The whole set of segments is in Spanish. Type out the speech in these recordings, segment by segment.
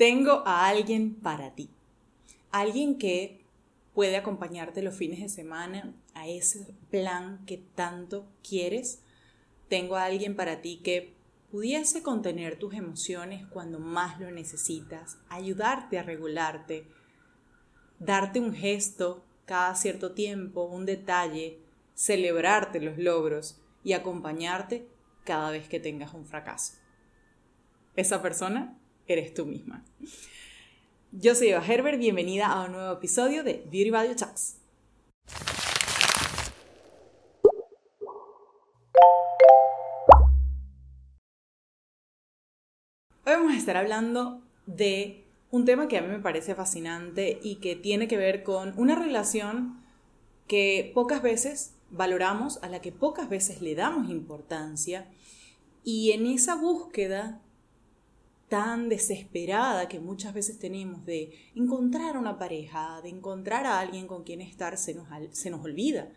tengo a alguien para ti. Alguien que puede acompañarte los fines de semana a ese plan que tanto quieres. Tengo a alguien para ti que pudiese contener tus emociones cuando más lo necesitas, ayudarte a regularte, darte un gesto cada cierto tiempo, un detalle, celebrarte los logros y acompañarte cada vez que tengas un fracaso. Esa persona eres tú misma. Yo soy Eva Herbert, bienvenida a un nuevo episodio de Beauty Value Talks. Hoy vamos a estar hablando de un tema que a mí me parece fascinante y que tiene que ver con una relación que pocas veces valoramos, a la que pocas veces le damos importancia y en esa búsqueda tan desesperada que muchas veces tenemos de encontrar una pareja, de encontrar a alguien con quien estar, se nos, se nos olvida.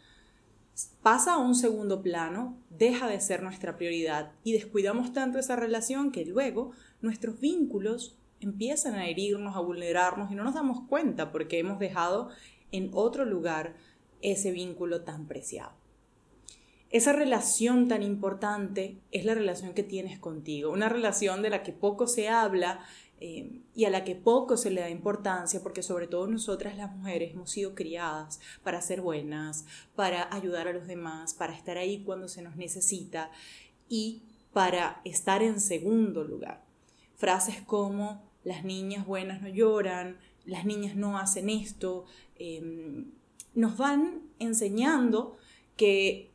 Pasa a un segundo plano, deja de ser nuestra prioridad y descuidamos tanto esa relación que luego nuestros vínculos empiezan a herirnos, a vulnerarnos y no nos damos cuenta porque hemos dejado en otro lugar ese vínculo tan preciado. Esa relación tan importante es la relación que tienes contigo, una relación de la que poco se habla eh, y a la que poco se le da importancia, porque sobre todo nosotras las mujeres hemos sido criadas para ser buenas, para ayudar a los demás, para estar ahí cuando se nos necesita y para estar en segundo lugar. Frases como las niñas buenas no lloran, las niñas no hacen esto, em, nos van enseñando que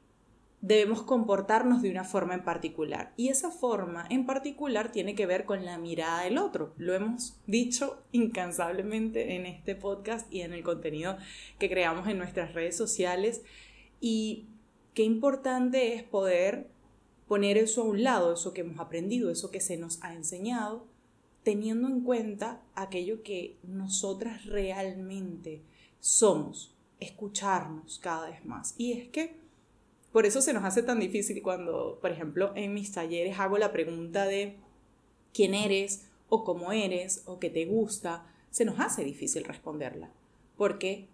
debemos comportarnos de una forma en particular. Y esa forma en particular tiene que ver con la mirada del otro. Lo hemos dicho incansablemente en este podcast y en el contenido que creamos en nuestras redes sociales. Y qué importante es poder poner eso a un lado, eso que hemos aprendido, eso que se nos ha enseñado, teniendo en cuenta aquello que nosotras realmente somos, escucharnos cada vez más. Y es que por eso se nos hace tan difícil cuando, por ejemplo, en mis talleres hago la pregunta de quién eres o cómo eres o qué te gusta, se nos hace difícil responderla. Porque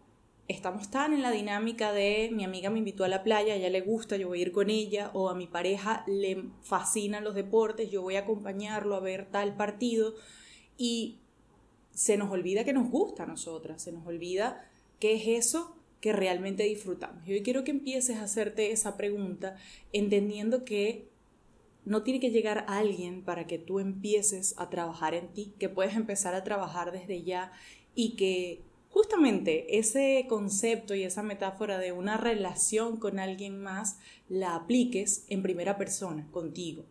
estamos tan en la dinámica de mi amiga me invitó a la playa, a ella le gusta, yo voy a ir con ella, o a mi pareja le fascinan los deportes, yo voy a acompañarlo a ver tal partido, y se nos olvida que nos gusta a nosotras, se nos olvida qué es eso que realmente disfrutamos. Y hoy quiero que empieces a hacerte esa pregunta entendiendo que no tiene que llegar alguien para que tú empieces a trabajar en ti, que puedes empezar a trabajar desde ya y que justamente ese concepto y esa metáfora de una relación con alguien más la apliques en primera persona, contigo.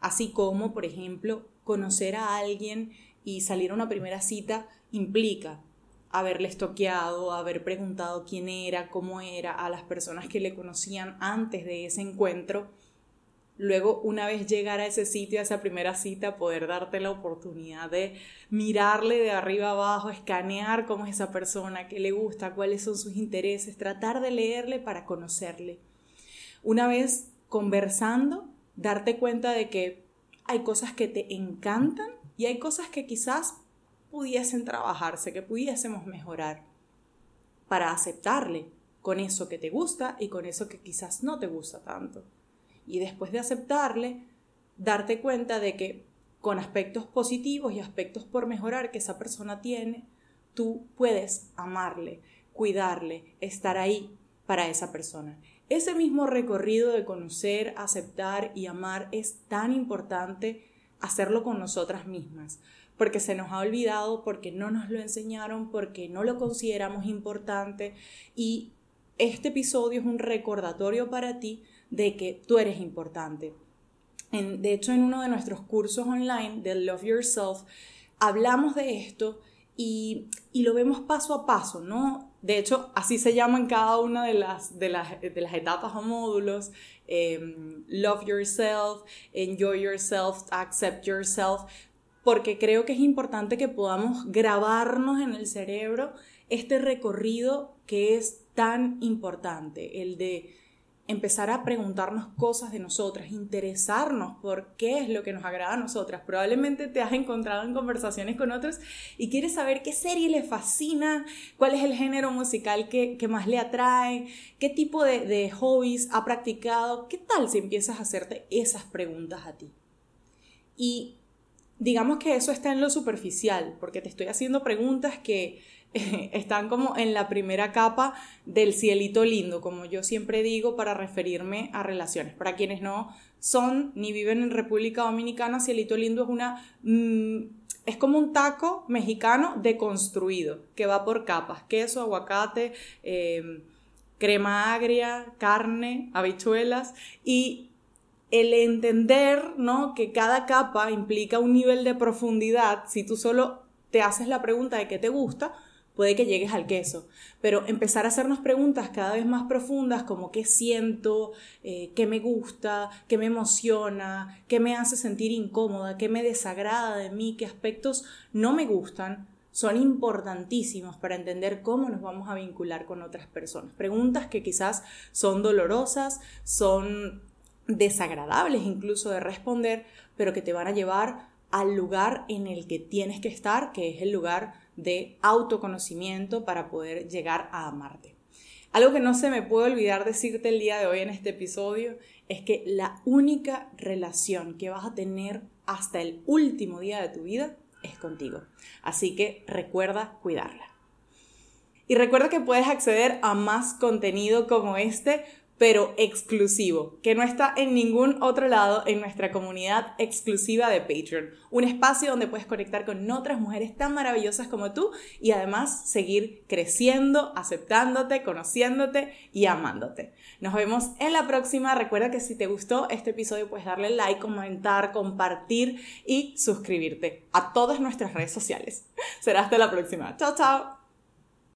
Así como, por ejemplo, conocer a alguien y salir a una primera cita implica haberle estoqueado, haber preguntado quién era, cómo era a las personas que le conocían antes de ese encuentro. Luego, una vez llegar a ese sitio, a esa primera cita, poder darte la oportunidad de mirarle de arriba abajo, escanear cómo es esa persona, qué le gusta, cuáles son sus intereses, tratar de leerle para conocerle. Una vez conversando, darte cuenta de que hay cosas que te encantan y hay cosas que quizás pudiesen trabajarse, que pudiésemos mejorar para aceptarle con eso que te gusta y con eso que quizás no te gusta tanto. Y después de aceptarle, darte cuenta de que con aspectos positivos y aspectos por mejorar que esa persona tiene, tú puedes amarle, cuidarle, estar ahí para esa persona. Ese mismo recorrido de conocer, aceptar y amar es tan importante hacerlo con nosotras mismas, porque se nos ha olvidado, porque no nos lo enseñaron, porque no lo consideramos importante y este episodio es un recordatorio para ti de que tú eres importante. de hecho, en uno de nuestros cursos online de Love Yourself, hablamos de esto y, lo vemos paso a paso, ¿no? De hecho, así se llama en cada una de las, de las, etapas o módulos. Em, love yourself, enjoy yourself, accept yourself porque creo que es importante que podamos grabarnos en el cerebro este recorrido que es tan importante, el de empezar a preguntarnos cosas de nosotras, interesarnos por qué es lo que nos agrada a nosotras. Probablemente te has encontrado en conversaciones con otros y quieres saber qué serie le fascina, cuál es el género musical que, más le atrae, qué tipo de, de hobbies ha practicado. ¿Qué tal si empiezas a hacerte esas preguntas a ti? Y digamos que eso está en lo superficial, porque te estoy haciendo preguntas que están como en la primera capa del cielito lindo, como yo siempre digo para referirme a relaciones. Para quienes no son ni viven en República Dominicana, cielito lindo es una... Mm, es como un taco mexicano deconstruido, que va por capas, queso, aguacate, em, crema agria, carne, habichuelas y el entender ¿no? que cada capa implica un nivel de profundidad, si tú solo te haces la pregunta de qué te gusta, puede que llegues al queso, pero empezar a hacernos preguntas cada vez más profundas como qué siento, eh, qué me gusta, qué me emociona, qué me hace sentir incómoda, qué me desagrada de mí, qué aspectos no me gustan, son importantísimos para entender cómo nos vamos a vincular con otras personas. Preguntas que quizás son dolorosas, son desagradables incluso de responder, pero que te van a llevar al lugar en el que tienes que estar, que es el lugar de autoconocimiento para poder llegar a amarte. Algo que no se me puede olvidar decirte el día de hoy en este episodio es que la única relación que vas a tener hasta el último día de tu vida es contigo. Así que recuerda cuidarla. Y recuerda que puedes acceder a más contenido como este pero exclusivo, que no está en ningún otro lado en nuestra comunidad exclusiva de Patreon. Un espacio donde puedes conectar con otras mujeres tan maravillosas como tú y además seguir creciendo, aceptándote, conociéndote y amándote. Nos vemos en la próxima. Recuerda que si te gustó este episodio puedes darle like, comentar, compartir y suscribirte a todas nuestras redes sociales. Será hasta la próxima. Chao, chao.